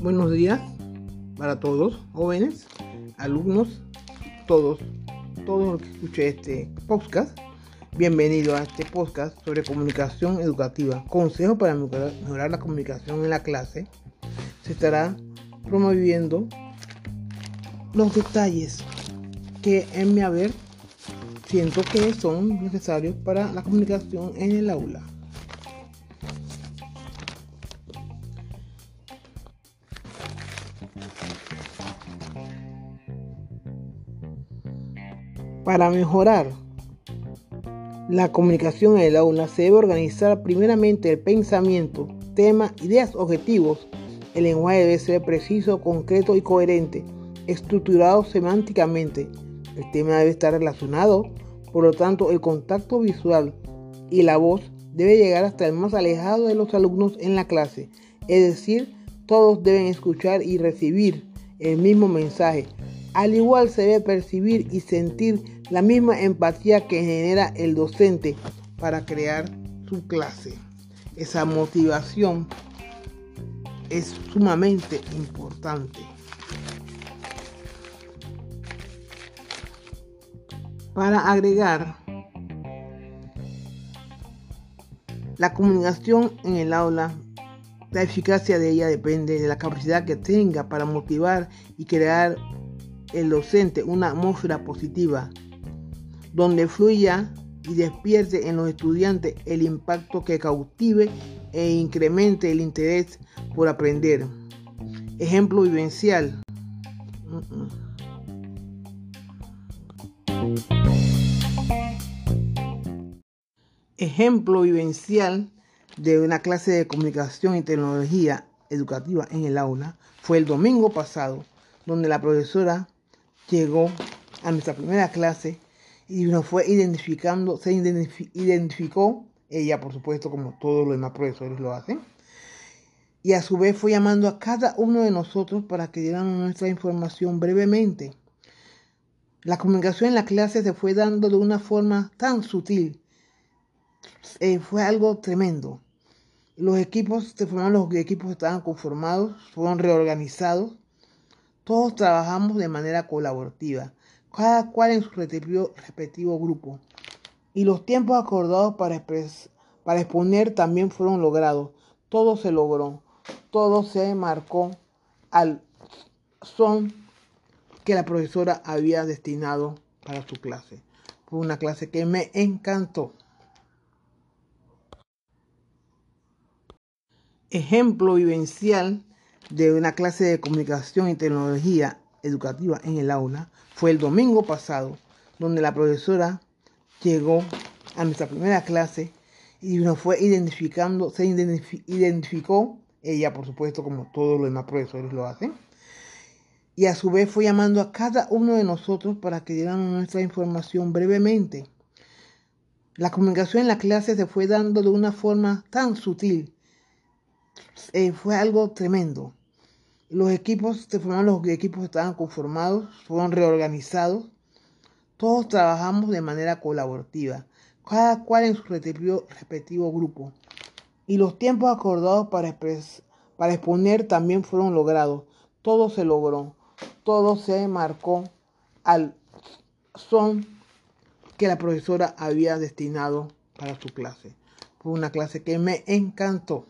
Buenos días para todos, jóvenes, alumnos, todos, todos los que escuchen este podcast. Bienvenido a este podcast sobre comunicación educativa. Consejo para mejorar la comunicación en la clase. Se estará promoviendo los detalles que en mi haber siento que son necesarios para la comunicación en el aula. Para mejorar la comunicación en el aula se debe organizar primeramente el pensamiento, tema, ideas, objetivos. El lenguaje debe ser preciso, concreto y coherente, estructurado semánticamente. El tema debe estar relacionado, por lo tanto el contacto visual y la voz debe llegar hasta el más alejado de los alumnos en la clase. Es decir, todos deben escuchar y recibir el mismo mensaje. Al igual se debe percibir y sentir la misma empatía que genera el docente para crear su clase. Esa motivación es sumamente importante. Para agregar, la comunicación en el aula, la eficacia de ella depende de la capacidad que tenga para motivar y crear el docente una atmósfera positiva donde fluya y despierte en los estudiantes el impacto que cautive e incremente el interés por aprender. Ejemplo vivencial. Ejemplo vivencial de una clase de comunicación y tecnología educativa en el aula fue el domingo pasado, donde la profesora llegó a nuestra primera clase y nos fue identificando, se identificó, ella por supuesto como todos los demás profesores lo hacen, y a su vez fue llamando a cada uno de nosotros para que dieran nuestra información brevemente. La comunicación en la clase se fue dando de una forma tan sutil, eh, fue algo tremendo. Los equipos se los equipos estaban conformados, fueron reorganizados, todos trabajamos de manera colaborativa cada cual en su respectivo, grupo. Y los tiempos acordados para, para exponer también fueron logrados. Todo se logró, todo se marcó al son que la profesora había destinado para su clase. Fue una clase que me encantó. Ejemplo vivencial de una clase de comunicación y tecnología educativa en el aula fue el domingo pasado, donde la profesora llegó a nuestra primera clase y nos fue identificando, se identificó, ella por supuesto como todos los demás profesores lo hacen, y a su vez fue llamando a cada uno de nosotros para que dieran nuestra información brevemente. La comunicación en la clase se fue dando de una forma tan sutil, eh, fue algo tremendo. Los equipos se formaron, los equipos estaban conformados, fueron reorganizados. Todos trabajamos de manera colaborativa, cada cual en su respectivo, grupo. Y los tiempos acordados para, para exponer también fueron logrados. Todo se logró, todo se marcó al son que la profesora había destinado para su clase. Fue una clase que me encantó.